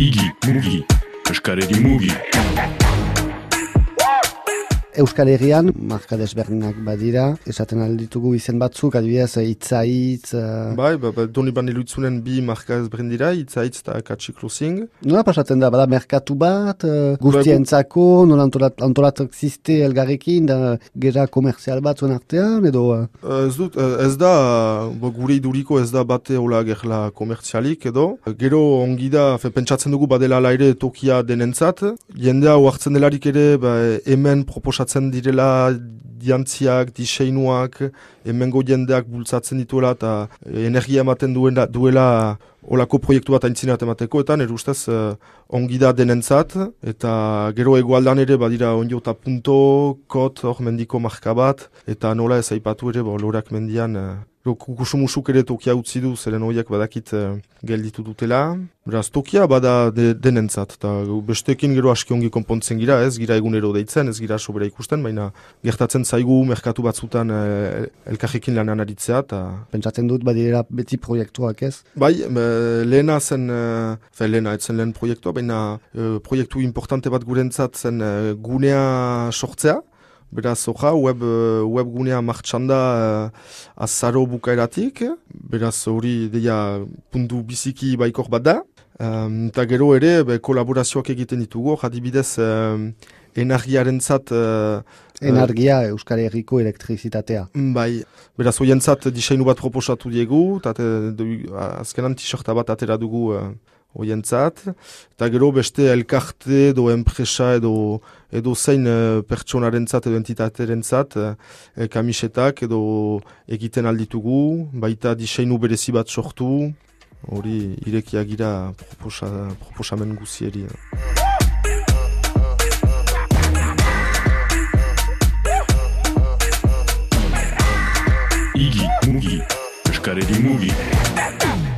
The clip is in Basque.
Igi, mugi, eskareri mugi. Euskal Herrian, marka desberdinak badira, esaten alditugu izen batzuk, adibidez, itzaitz... Uh... Bai, ba, ba, doni ban elutzunen bi marka ezberdin dira, itzaitz eta katsi closing. Nola pasatzen da, bada merkatu bat, uh, guztientzako, nola antolat, antolatzak ziste elgarrekin, da gera komerzial bat zuen artean, edo... Uh, ez dut, ez da, bo, gure iduriko ez da bate hola gerla komerzialik, edo. Gero ongi da, fe, pentsatzen dugu badela laire tokia denentzat, jendea huartzen delarik ere, ba, hemen proposatzen bultzatzen direla diantziak, diseinuak, hemengo jendeak bultzatzen dituela eta energia ematen duela, duela olako proiektu bat aintzinat emateko, eta nire ustez uh, ongi da denentzat, eta gero egualdan ere badira ongi eta punto, kot, hor mendiko marka bat, eta nola ez aipatu ere, bo, lorak mendian, uh, Kukusumusuk ere tokia utzi du, zeren horiek badakit uh, gelditu dutela. Beraz, tokia bada de, denentzat, eta bestekin gero aski ongi konpontzen gira, ez gira egunero deitzen, ez gira sobera ikusten, baina gertatzen zaigu merkatu batzutan uh, elkarrekin lanan aritzea. Ta... Pentsatzen dut, badira beti proiektuak ez? Bai, lehena zen, uh, fe, lehena etzen lehen proiektua, baina uh, proiektu importante bat gurentzat zen uh, gunea sortzea, Beraz, oja, web, webgunea martxan da uh, azaro bukaeratik, beraz hori deia puntu biziki baikor bat da. Eta gero ere, be, kolaborazioak egiten ditugu, jadibidez um, energiaren zat... Uh, Energia uh, Euskal Herriko elektrizitatea. Bai, beraz, hoien zat diseinu bat proposatu diegu, eta azkenan t-shirta bat atera dugu oientzat, eta gero beste elkarte edo enpresa edo edo zein uh, pertsonaren zat edo entitateren zat uh, kamisetak edo egiten alditugu, baita diseinu berezi bat sortu, hori irekiagira proposa, proposamen guzieri. Got a Karadi Movie.